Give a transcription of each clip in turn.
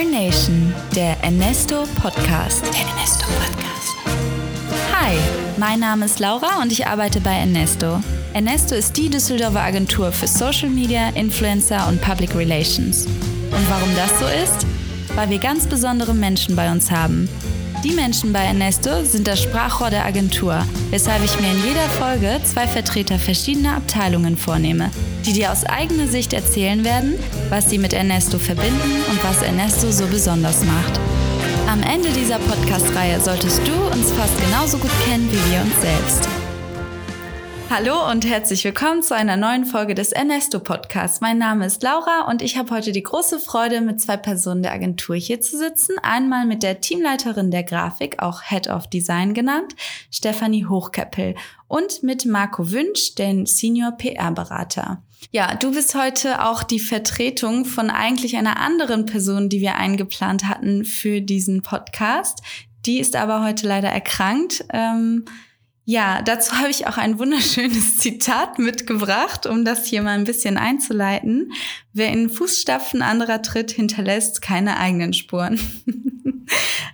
Nation, der Ernesto Podcast. Der Ernesto Podcast. Hi, mein Name ist Laura und ich arbeite bei Ernesto. Ernesto ist die Düsseldorfer Agentur für Social Media, Influencer und Public Relations. Und warum das so ist? Weil wir ganz besondere Menschen bei uns haben. Die Menschen bei Ernesto sind das Sprachrohr der Agentur, weshalb ich mir in jeder Folge zwei Vertreter verschiedener Abteilungen vornehme, die dir aus eigener Sicht erzählen werden, was sie mit Ernesto verbinden und was Ernesto so besonders macht. Am Ende dieser Podcast-Reihe solltest du uns fast genauso gut kennen wie wir uns selbst. Hallo und herzlich willkommen zu einer neuen Folge des Ernesto Podcasts. Mein Name ist Laura und ich habe heute die große Freude, mit zwei Personen der Agentur hier zu sitzen. Einmal mit der Teamleiterin der Grafik, auch Head of Design genannt, Stefanie Hochkeppel und mit Marco Wünsch, den Senior PR-Berater. Ja, du bist heute auch die Vertretung von eigentlich einer anderen Person, die wir eingeplant hatten für diesen Podcast. Die ist aber heute leider erkrankt. Ähm, ja, dazu habe ich auch ein wunderschönes Zitat mitgebracht, um das hier mal ein bisschen einzuleiten. Wer in Fußstapfen anderer tritt, hinterlässt keine eigenen Spuren.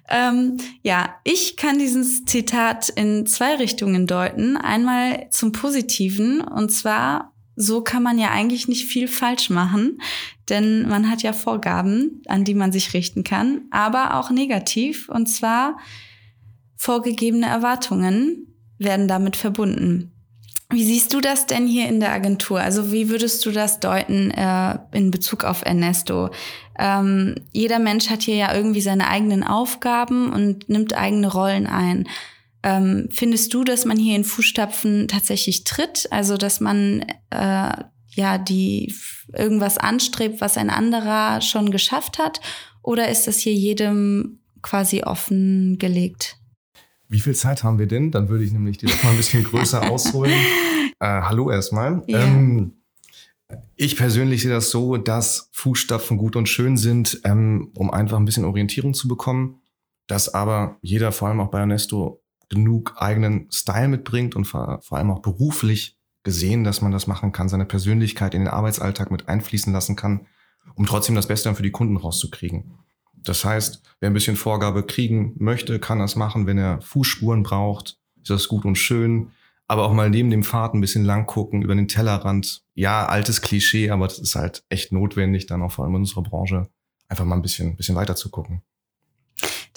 ähm, ja, ich kann dieses Zitat in zwei Richtungen deuten. Einmal zum Positiven, und zwar, so kann man ja eigentlich nicht viel falsch machen, denn man hat ja Vorgaben, an die man sich richten kann, aber auch negativ, und zwar vorgegebene Erwartungen werden damit verbunden. Wie siehst du das denn hier in der Agentur? Also wie würdest du das deuten äh, in Bezug auf Ernesto? Ähm, jeder Mensch hat hier ja irgendwie seine eigenen Aufgaben und nimmt eigene Rollen ein. Ähm, findest du, dass man hier in Fußstapfen tatsächlich tritt? Also dass man äh, ja die irgendwas anstrebt, was ein anderer schon geschafft hat? Oder ist das hier jedem quasi offen gelegt? Wie viel Zeit haben wir denn? Dann würde ich nämlich die mal ein bisschen größer ausholen. Äh, hallo erstmal. Ja. Ähm, ich persönlich sehe das so, dass Fußstapfen gut und schön sind, ähm, um einfach ein bisschen Orientierung zu bekommen. Dass aber jeder, vor allem auch bei Ernesto, genug eigenen Style mitbringt und vor, vor allem auch beruflich gesehen, dass man das machen kann, seine Persönlichkeit in den Arbeitsalltag mit einfließen lassen kann, um trotzdem das Beste dann für die Kunden rauszukriegen. Das heißt, wer ein bisschen Vorgabe kriegen möchte, kann das machen. Wenn er Fußspuren braucht, ist das gut und schön. Aber auch mal neben dem Pfad ein bisschen lang gucken, über den Tellerrand. Ja, altes Klischee, aber das ist halt echt notwendig, dann auch vor allem in unserer Branche, einfach mal ein bisschen, bisschen weiter zu gucken.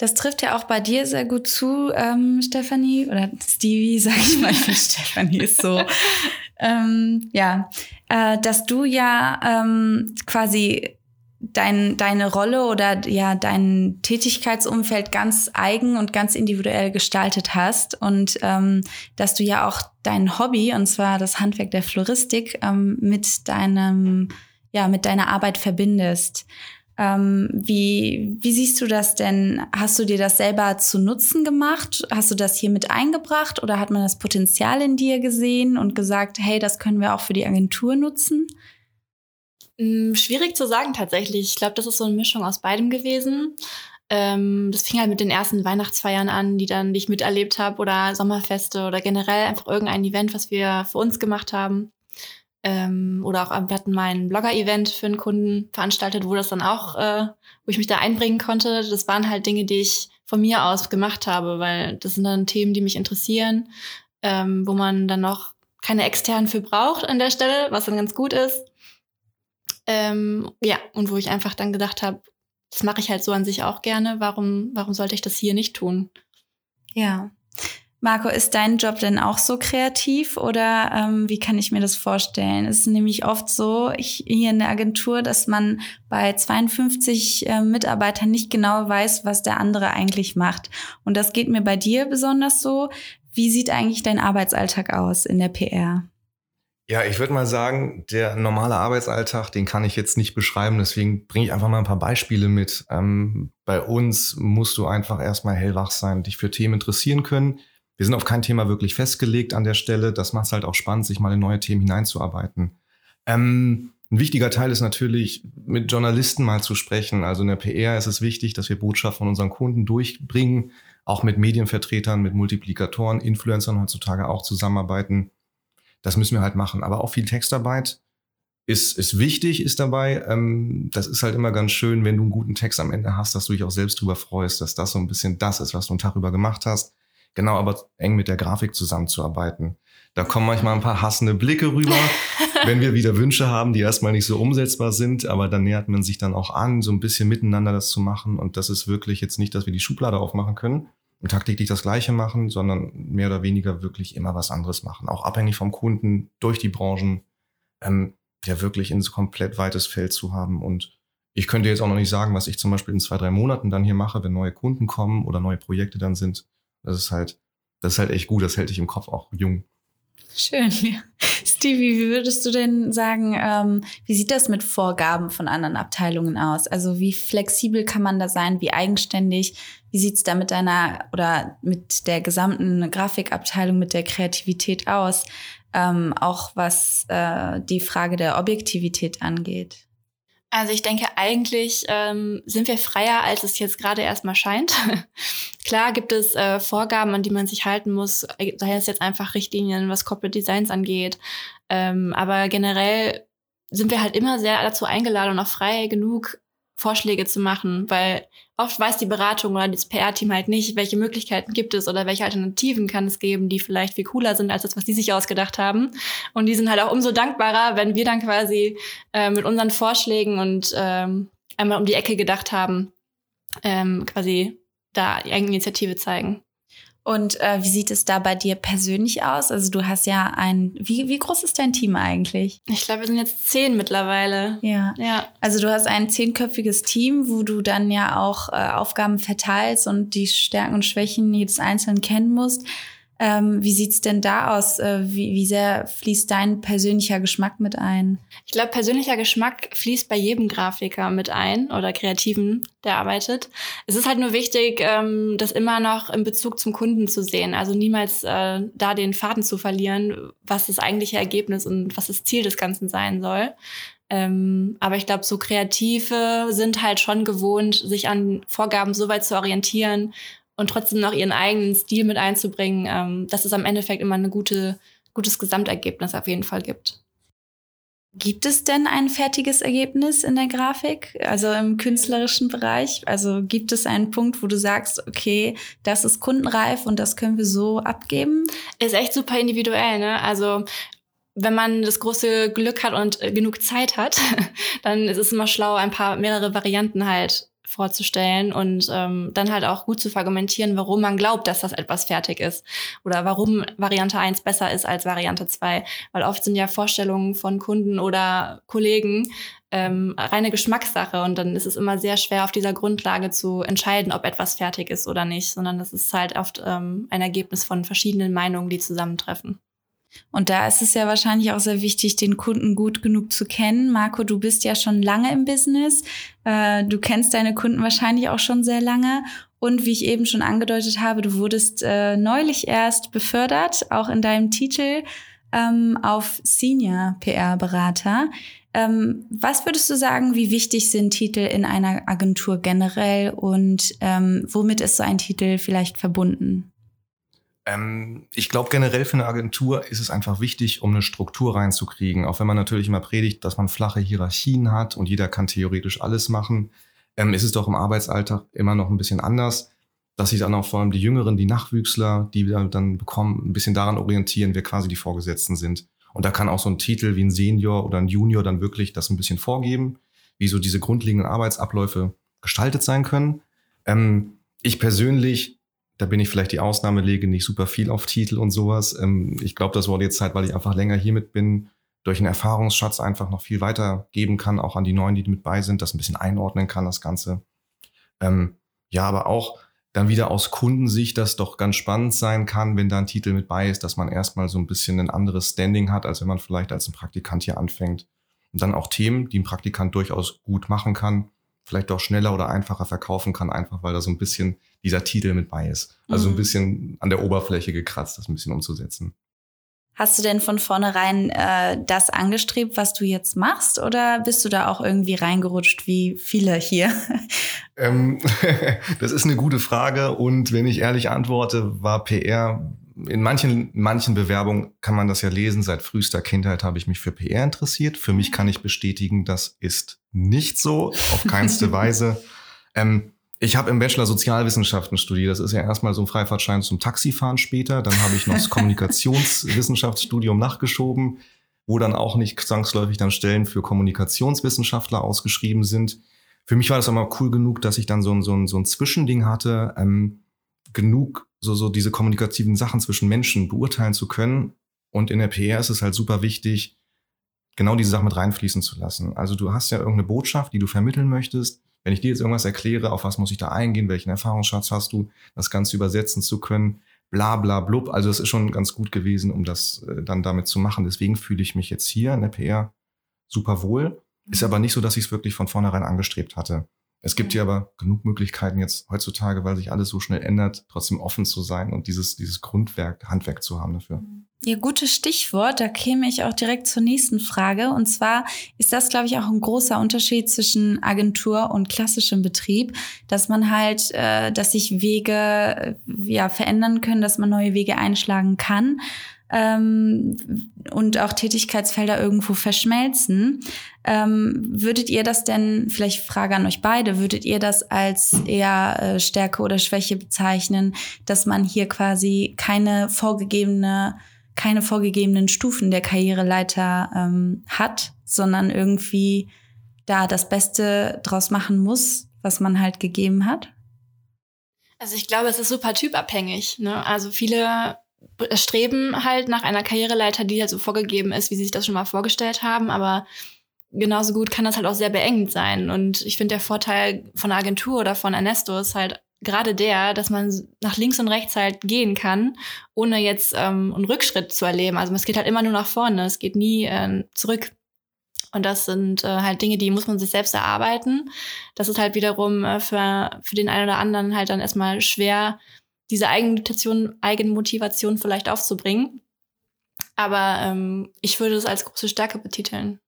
Das trifft ja auch bei dir sehr gut zu, ähm, Stefanie, oder Stevie, sag ich mal, Stefanie ist so. ähm, ja, äh, dass du ja ähm, quasi dein, deine Rolle oder ja dein Tätigkeitsumfeld ganz eigen und ganz individuell gestaltet hast und ähm, dass du ja auch dein Hobby und zwar das Handwerk der Floristik ähm, mit deinem ja mit deiner Arbeit verbindest. Ähm, wie, wie siehst du das denn? Hast du dir das selber zu Nutzen gemacht? Hast du das hier mit eingebracht oder hat man das Potenzial in dir gesehen und gesagt, hey, das können wir auch für die Agentur nutzen? Hm, schwierig zu sagen tatsächlich. Ich glaube, das ist so eine Mischung aus beidem gewesen. Ähm, das fing halt mit den ersten Weihnachtsfeiern an, die dann, die ich miterlebt habe, oder Sommerfeste oder generell einfach irgendein Event, was wir für uns gemacht haben. Ähm, oder auch wir hatten mal ein Blogger-Event für einen Kunden veranstaltet, wo das dann auch, äh, wo ich mich da einbringen konnte. Das waren halt Dinge, die ich von mir aus gemacht habe, weil das sind dann Themen, die mich interessieren, ähm, wo man dann noch keine externen für braucht an der Stelle, was dann ganz gut ist. Ähm, ja, und wo ich einfach dann gedacht habe, das mache ich halt so an sich auch gerne. Warum, warum sollte ich das hier nicht tun? Ja. Marco, ist dein Job denn auch so kreativ oder ähm, wie kann ich mir das vorstellen? Es ist nämlich oft so ich, hier in der Agentur, dass man bei 52 äh, Mitarbeitern nicht genau weiß, was der andere eigentlich macht. Und das geht mir bei dir besonders so. Wie sieht eigentlich dein Arbeitsalltag aus in der PR? Ja, ich würde mal sagen, der normale Arbeitsalltag, den kann ich jetzt nicht beschreiben, deswegen bringe ich einfach mal ein paar Beispiele mit. Ähm, bei uns musst du einfach erstmal hellwach sein, dich für Themen interessieren können. Wir sind auf kein Thema wirklich festgelegt an der Stelle. Das macht es halt auch spannend, sich mal in neue Themen hineinzuarbeiten. Ähm, ein wichtiger Teil ist natürlich, mit Journalisten mal zu sprechen. Also in der PR ist es wichtig, dass wir Botschaften von unseren Kunden durchbringen, auch mit Medienvertretern, mit Multiplikatoren, Influencern heutzutage auch zusammenarbeiten das müssen wir halt machen. Aber auch viel Textarbeit. ist, ist wichtig, ist dabei. Ähm, das ist halt immer ganz schön, wenn du einen guten Text am Ende hast, dass du dich auch selbst drüber freust, dass das so ein bisschen das ist, was du einen Tag über gemacht hast. Genau, aber eng mit der Grafik zusammenzuarbeiten. Da kommen manchmal ein paar hassende Blicke rüber, wenn wir wieder Wünsche haben, die erstmal nicht so umsetzbar sind, aber dann nähert man sich dann auch an, so ein bisschen miteinander das zu machen. Und das ist wirklich jetzt nicht, dass wir die Schublade aufmachen können und tagtäglich das Gleiche machen, sondern mehr oder weniger wirklich immer was anderes machen. Auch abhängig vom Kunden, durch die Branchen, ähm, ja wirklich ins komplett weites Feld zu haben. Und ich könnte jetzt auch noch nicht sagen, was ich zum Beispiel in zwei, drei Monaten dann hier mache, wenn neue Kunden kommen oder neue Projekte dann sind. Das ist halt, das ist halt echt gut, das hält dich im Kopf auch jung. Schön. Ja. Stevie, wie würdest du denn sagen, ähm, wie sieht das mit Vorgaben von anderen Abteilungen aus? Also wie flexibel kann man da sein? Wie eigenständig? Wie sieht's da mit deiner oder mit der gesamten Grafikabteilung, mit der Kreativität aus? Ähm, auch was äh, die Frage der Objektivität angeht. Also ich denke, eigentlich ähm, sind wir freier, als es jetzt gerade erstmal scheint. Klar gibt es äh, Vorgaben, an die man sich halten muss. Äh, Daher ist jetzt einfach Richtlinien, was Corporate Designs angeht. Ähm, aber generell sind wir halt immer sehr dazu eingeladen und auch frei genug, Vorschläge zu machen, weil oft weiß die Beratung oder das PR-Team halt nicht, welche Möglichkeiten gibt es oder welche Alternativen kann es geben, die vielleicht viel cooler sind als das, was die sich ausgedacht haben. Und die sind halt auch umso dankbarer, wenn wir dann quasi äh, mit unseren Vorschlägen und ähm, einmal um die Ecke gedacht haben, ähm, quasi da Eigeninitiative zeigen. Und äh, wie sieht es da bei dir persönlich aus? Also du hast ja ein, wie, wie groß ist dein Team eigentlich? Ich glaube, wir sind jetzt zehn mittlerweile. Ja. ja. Also du hast ein zehnköpfiges Team, wo du dann ja auch äh, Aufgaben verteilst und die Stärken und Schwächen jedes Einzelnen kennen musst. Ähm, wie sieht's denn da aus? Äh, wie, wie sehr fließt dein persönlicher Geschmack mit ein? Ich glaube, persönlicher Geschmack fließt bei jedem Grafiker mit ein oder Kreativen, der arbeitet. Es ist halt nur wichtig, ähm, das immer noch in Bezug zum Kunden zu sehen. Also niemals äh, da den Faden zu verlieren, was das eigentliche Ergebnis und was das Ziel des Ganzen sein soll. Ähm, aber ich glaube, so Kreative sind halt schon gewohnt, sich an Vorgaben so weit zu orientieren und trotzdem noch ihren eigenen Stil mit einzubringen, ähm, dass es am Endeffekt immer ein gute, gutes Gesamtergebnis auf jeden Fall gibt. Gibt es denn ein fertiges Ergebnis in der Grafik, also im künstlerischen Bereich? Also gibt es einen Punkt, wo du sagst, okay, das ist kundenreif und das können wir so abgeben? Ist echt super individuell, ne? Also wenn man das große Glück hat und äh, genug Zeit hat, dann ist es immer schlau, ein paar mehrere Varianten halt vorzustellen und ähm, dann halt auch gut zu verargumentieren, warum man glaubt, dass das etwas fertig ist oder warum Variante 1 besser ist als Variante 2. Weil oft sind ja Vorstellungen von Kunden oder Kollegen ähm, reine Geschmackssache und dann ist es immer sehr schwer, auf dieser Grundlage zu entscheiden, ob etwas fertig ist oder nicht, sondern das ist halt oft ähm, ein Ergebnis von verschiedenen Meinungen, die zusammentreffen. Und da ist es ja wahrscheinlich auch sehr wichtig, den Kunden gut genug zu kennen. Marco, du bist ja schon lange im Business. Äh, du kennst deine Kunden wahrscheinlich auch schon sehr lange. Und wie ich eben schon angedeutet habe, du wurdest äh, neulich erst befördert, auch in deinem Titel ähm, auf Senior PR-Berater. Ähm, was würdest du sagen, wie wichtig sind Titel in einer Agentur generell und ähm, womit ist so ein Titel vielleicht verbunden? Ähm, ich glaube generell für eine Agentur ist es einfach wichtig, um eine Struktur reinzukriegen. Auch wenn man natürlich immer predigt, dass man flache Hierarchien hat und jeder kann theoretisch alles machen, ähm, ist es doch im Arbeitsalltag immer noch ein bisschen anders, dass sich dann auch vor allem die Jüngeren, die Nachwüchsler, die wir dann bekommen, ein bisschen daran orientieren, wer quasi die Vorgesetzten sind. Und da kann auch so ein Titel wie ein Senior oder ein Junior dann wirklich das ein bisschen vorgeben, wie so diese grundlegenden Arbeitsabläufe gestaltet sein können. Ähm, ich persönlich da bin ich vielleicht die Ausnahme, lege nicht super viel auf Titel und sowas. Ähm, ich glaube, das wurde jetzt halt, weil ich einfach länger hiermit bin, durch einen Erfahrungsschatz einfach noch viel weitergeben kann, auch an die Neuen, die mit bei sind, das ein bisschen einordnen kann, das Ganze. Ähm, ja, aber auch dann wieder aus Kundensicht, das doch ganz spannend sein kann, wenn da ein Titel mit bei ist, dass man erstmal so ein bisschen ein anderes Standing hat, als wenn man vielleicht als ein Praktikant hier anfängt. Und dann auch Themen, die ein Praktikant durchaus gut machen kann, vielleicht auch schneller oder einfacher verkaufen kann, einfach weil da so ein bisschen dieser Titel mit bei ist. Also mhm. ein bisschen an der Oberfläche gekratzt, das ein bisschen umzusetzen. Hast du denn von vornherein äh, das angestrebt, was du jetzt machst, oder bist du da auch irgendwie reingerutscht, wie viele hier? Ähm, das ist eine gute Frage und wenn ich ehrlich antworte, war PR in manchen, manchen Bewerbungen kann man das ja lesen. Seit frühester Kindheit habe ich mich für PR interessiert. Für mich kann ich bestätigen, das ist nicht so, auf keinste Weise. Ähm, ich habe im Bachelor Sozialwissenschaften studiert. Das ist ja erstmal so ein Freifahrtschein zum Taxifahren später. Dann habe ich noch das Kommunikationswissenschaftsstudium nachgeschoben, wo dann auch nicht zwangsläufig dann Stellen für Kommunikationswissenschaftler ausgeschrieben sind. Für mich war das aber cool genug, dass ich dann so ein, so ein, so ein Zwischending hatte, ähm, genug so, so diese kommunikativen Sachen zwischen Menschen beurteilen zu können. Und in der PR ist es halt super wichtig, genau diese Sachen mit reinfließen zu lassen. Also du hast ja irgendeine Botschaft, die du vermitteln möchtest. Wenn ich dir jetzt irgendwas erkläre, auf was muss ich da eingehen, welchen Erfahrungsschatz hast du, das Ganze übersetzen zu können, bla bla blub. Also es ist schon ganz gut gewesen, um das äh, dann damit zu machen. Deswegen fühle ich mich jetzt hier in der PR super wohl. Ist aber nicht so, dass ich es wirklich von vornherein angestrebt hatte. Es gibt ja aber genug Möglichkeiten jetzt heutzutage, weil sich alles so schnell ändert, trotzdem offen zu sein und dieses, dieses Grundwerk, Handwerk zu haben dafür. Ja, gutes Stichwort. Da käme ich auch direkt zur nächsten Frage. Und zwar ist das, glaube ich, auch ein großer Unterschied zwischen Agentur und klassischem Betrieb, dass man halt, äh, dass sich Wege äh, ja verändern können, dass man neue Wege einschlagen kann ähm, und auch Tätigkeitsfelder irgendwo verschmelzen. Ähm, würdet ihr das denn, vielleicht Frage an euch beide, würdet ihr das als eher äh, Stärke oder Schwäche bezeichnen, dass man hier quasi keine vorgegebene, keine vorgegebenen Stufen der Karriereleiter ähm, hat, sondern irgendwie da das Beste draus machen muss, was man halt gegeben hat? Also ich glaube, es ist super typabhängig. Ne? Also viele streben halt nach einer Karriereleiter, die halt so vorgegeben ist, wie sie sich das schon mal vorgestellt haben, aber genauso gut kann das halt auch sehr beengend sein. Und ich finde, der Vorteil von einer Agentur oder von Ernesto ist halt gerade der, dass man nach links und rechts halt gehen kann, ohne jetzt ähm, einen Rückschritt zu erleben. Also es geht halt immer nur nach vorne, es geht nie äh, zurück. Und das sind äh, halt Dinge, die muss man sich selbst erarbeiten. Das ist halt wiederum äh, für, für den einen oder anderen halt dann erstmal schwer, diese Eigenmotivation, Eigenmotivation vielleicht aufzubringen. Aber ähm, ich würde es als große Stärke betiteln.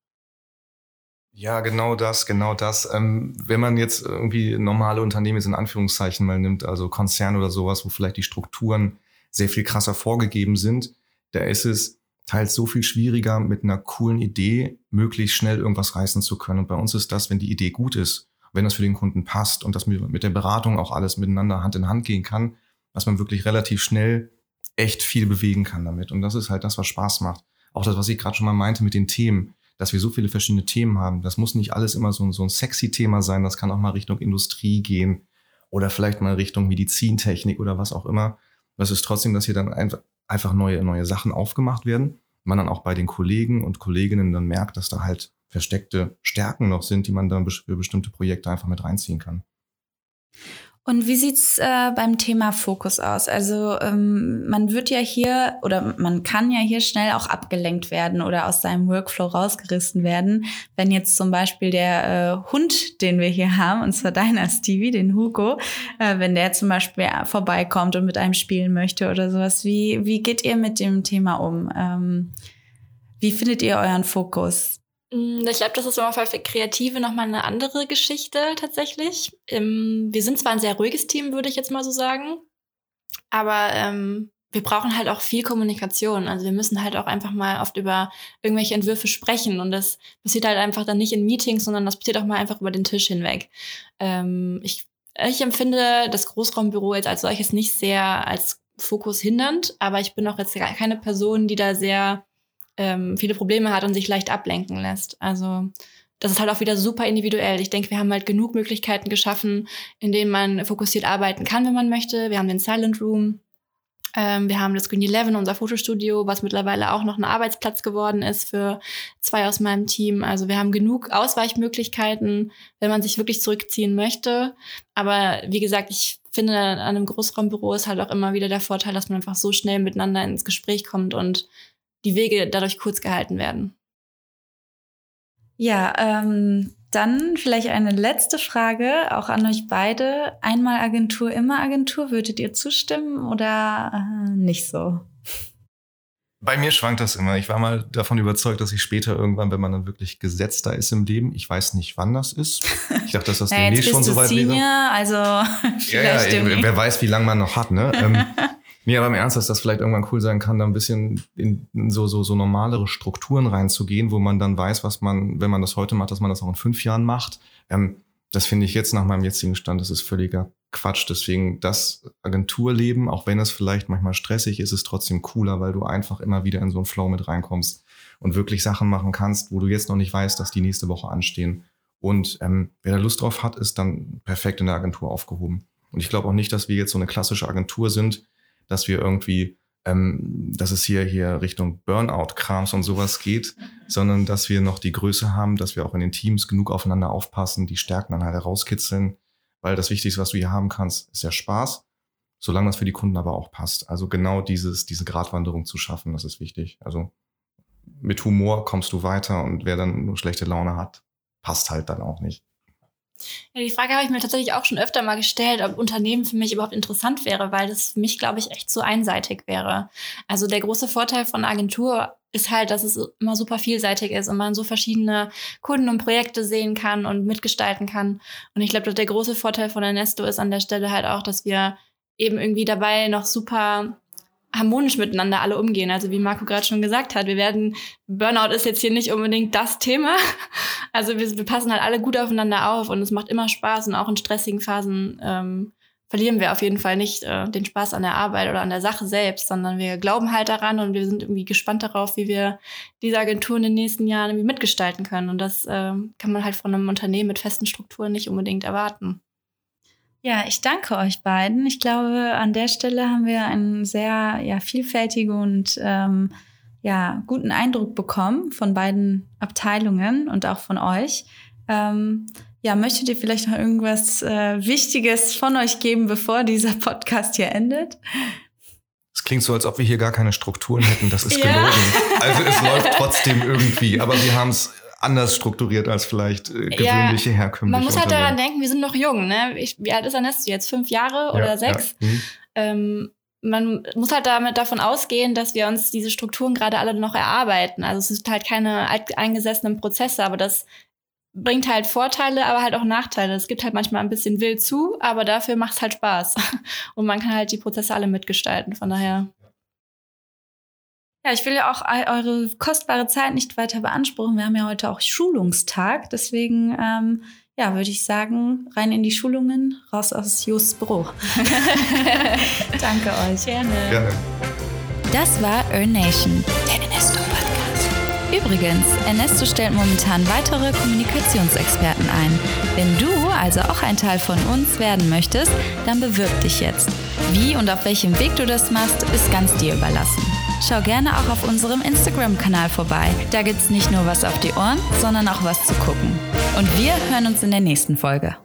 Ja, genau das, genau das. Ähm, wenn man jetzt irgendwie normale Unternehmen in Anführungszeichen mal nimmt, also Konzern oder sowas, wo vielleicht die Strukturen sehr viel krasser vorgegeben sind, da ist es teils so viel schwieriger, mit einer coolen Idee möglichst schnell irgendwas reißen zu können. Und bei uns ist das, wenn die Idee gut ist, wenn das für den Kunden passt und das mit der Beratung auch alles miteinander Hand in Hand gehen kann, dass man wirklich relativ schnell echt viel bewegen kann damit. Und das ist halt das, was Spaß macht. Auch das, was ich gerade schon mal meinte mit den Themen, dass wir so viele verschiedene Themen haben. Das muss nicht alles immer so, ein so ein sexy Thema sein. Das kann auch mal Richtung Industrie gehen oder vielleicht mal Richtung Medizintechnik oder was auch immer. Das ist trotzdem, dass hier dann einfach neue, neue Sachen aufgemacht werden. Man dann auch bei den Kollegen und Kolleginnen dann merkt, dass da halt versteckte Stärken noch sind, die man dann für bestimmte Projekte einfach mit reinziehen kann. Und wie sieht's äh, beim Thema Fokus aus? Also ähm, man wird ja hier oder man kann ja hier schnell auch abgelenkt werden oder aus seinem Workflow rausgerissen werden, wenn jetzt zum Beispiel der äh, Hund, den wir hier haben, und zwar deiner Stevie, den Hugo, äh, wenn der zum Beispiel vorbeikommt und mit einem spielen möchte oder sowas. Wie wie geht ihr mit dem Thema um? Ähm, wie findet ihr euren Fokus? Mm, ich glaube, das ist immer für Kreative nochmal eine andere Geschichte tatsächlich. Ähm, wir sind zwar ein sehr ruhiges Team, würde ich jetzt mal so sagen, aber ähm, wir brauchen halt auch viel Kommunikation. Also wir müssen halt auch einfach mal oft über irgendwelche Entwürfe sprechen und das passiert halt einfach dann nicht in Meetings, sondern das passiert auch mal einfach über den Tisch hinweg. Ähm, ich, ich empfinde das Großraumbüro jetzt als solches nicht sehr als Fokus hindernd, aber ich bin auch jetzt keine Person, die da sehr ähm, viele Probleme hat und sich leicht ablenken lässt. Also das ist halt auch wieder super individuell. Ich denke, wir haben halt genug Möglichkeiten geschaffen, in denen man fokussiert arbeiten kann, wenn man möchte. Wir haben den Silent Room, ähm, wir haben das Green Eleven, unser Fotostudio, was mittlerweile auch noch ein Arbeitsplatz geworden ist für zwei aus meinem Team. Also wir haben genug Ausweichmöglichkeiten, wenn man sich wirklich zurückziehen möchte. Aber wie gesagt, ich finde, an einem Großraumbüro ist halt auch immer wieder der Vorteil, dass man einfach so schnell miteinander ins Gespräch kommt und die Wege dadurch kurz gehalten werden. Ja, ähm, dann vielleicht eine letzte Frage, auch an euch beide. Einmal Agentur, immer Agentur. Würdet ihr zustimmen oder äh, nicht so? Bei mir schwankt das immer. Ich war mal davon überzeugt, dass ich später irgendwann, wenn man dann wirklich gesetzter ist im Leben, ich weiß nicht, wann das ist. Ich dachte, dass das ja, demnächst schon so weit Senior, wäre. Also ja, ja, wer weiß, wie lange man noch hat. Ne? ähm, Nee, aber im Ernst, dass das vielleicht irgendwann cool sein kann, da ein bisschen in so, so, so normalere Strukturen reinzugehen, wo man dann weiß, was man, wenn man das heute macht, dass man das auch in fünf Jahren macht. Ähm, das finde ich jetzt nach meinem jetzigen Stand, das ist völliger Quatsch. Deswegen das Agenturleben, auch wenn es vielleicht manchmal stressig ist, ist trotzdem cooler, weil du einfach immer wieder in so einen Flow mit reinkommst und wirklich Sachen machen kannst, wo du jetzt noch nicht weißt, dass die nächste Woche anstehen. Und ähm, wer da Lust drauf hat, ist dann perfekt in der Agentur aufgehoben. Und ich glaube auch nicht, dass wir jetzt so eine klassische Agentur sind, dass wir irgendwie, ähm, dass es hier, hier Richtung Burnout-Krams und sowas geht, sondern dass wir noch die Größe haben, dass wir auch in den Teams genug aufeinander aufpassen, die Stärken dann halt herauskitzeln, weil das Wichtigste, was du hier haben kannst, ist ja Spaß, solange das für die Kunden aber auch passt. Also genau dieses, diese Gratwanderung zu schaffen, das ist wichtig. Also mit Humor kommst du weiter und wer dann nur schlechte Laune hat, passt halt dann auch nicht. Ja, die Frage habe ich mir tatsächlich auch schon öfter mal gestellt, ob Unternehmen für mich überhaupt interessant wäre, weil das für mich, glaube ich, echt zu einseitig wäre. Also der große Vorteil von Agentur ist halt, dass es immer super vielseitig ist und man so verschiedene Kunden und Projekte sehen kann und mitgestalten kann. Und ich glaube, der große Vorteil von Ernesto ist an der Stelle halt auch, dass wir eben irgendwie dabei noch super harmonisch miteinander alle umgehen. Also wie Marco gerade schon gesagt hat, wir werden, Burnout ist jetzt hier nicht unbedingt das Thema. Also wir, wir passen halt alle gut aufeinander auf und es macht immer Spaß und auch in stressigen Phasen ähm, verlieren wir auf jeden Fall nicht äh, den Spaß an der Arbeit oder an der Sache selbst, sondern wir glauben halt daran und wir sind irgendwie gespannt darauf, wie wir diese Agentur in den nächsten Jahren irgendwie mitgestalten können. Und das äh, kann man halt von einem Unternehmen mit festen Strukturen nicht unbedingt erwarten. Ja, ich danke euch beiden. Ich glaube, an der Stelle haben wir einen sehr ja, vielfältigen und ähm, ja, guten Eindruck bekommen von beiden Abteilungen und auch von euch. Ähm, ja, möchtet ihr vielleicht noch irgendwas äh, Wichtiges von euch geben, bevor dieser Podcast hier endet? Es klingt so, als ob wir hier gar keine Strukturen hätten. Das ist ja. gelogen. Also es läuft trotzdem irgendwie. Aber wir haben es anders strukturiert als vielleicht äh, gewöhnliche ja, herkömmliche Man muss halt daran denken, wir sind noch jung. Ne? Ich, wie alt ist Ernesto jetzt? Fünf Jahre oder ja, sechs? Ja. Mhm. Ähm, man muss halt damit davon ausgehen, dass wir uns diese Strukturen gerade alle noch erarbeiten. Also es sind halt keine eingesessenen Prozesse, aber das bringt halt Vorteile, aber halt auch Nachteile. Es gibt halt manchmal ein bisschen wild zu, aber dafür macht es halt Spaß. Und man kann halt die Prozesse alle mitgestalten. Von daher ja, ich will ja auch eure kostbare Zeit nicht weiter beanspruchen. Wir haben ja heute auch Schulungstag. Deswegen, ähm, ja, würde ich sagen, rein in die Schulungen, raus aus Just Büro. Danke euch. Gerne. Gerne. Das war Earn Nation, der Ernesto Podcast. Übrigens, Ernesto stellt momentan weitere Kommunikationsexperten ein. Wenn du also auch ein Teil von uns werden möchtest, dann bewirb dich jetzt. Wie und auf welchem Weg du das machst, ist ganz dir überlassen. Schau gerne auch auf unserem Instagram-Kanal vorbei. Da gibt's nicht nur was auf die Ohren, sondern auch was zu gucken. Und wir hören uns in der nächsten Folge.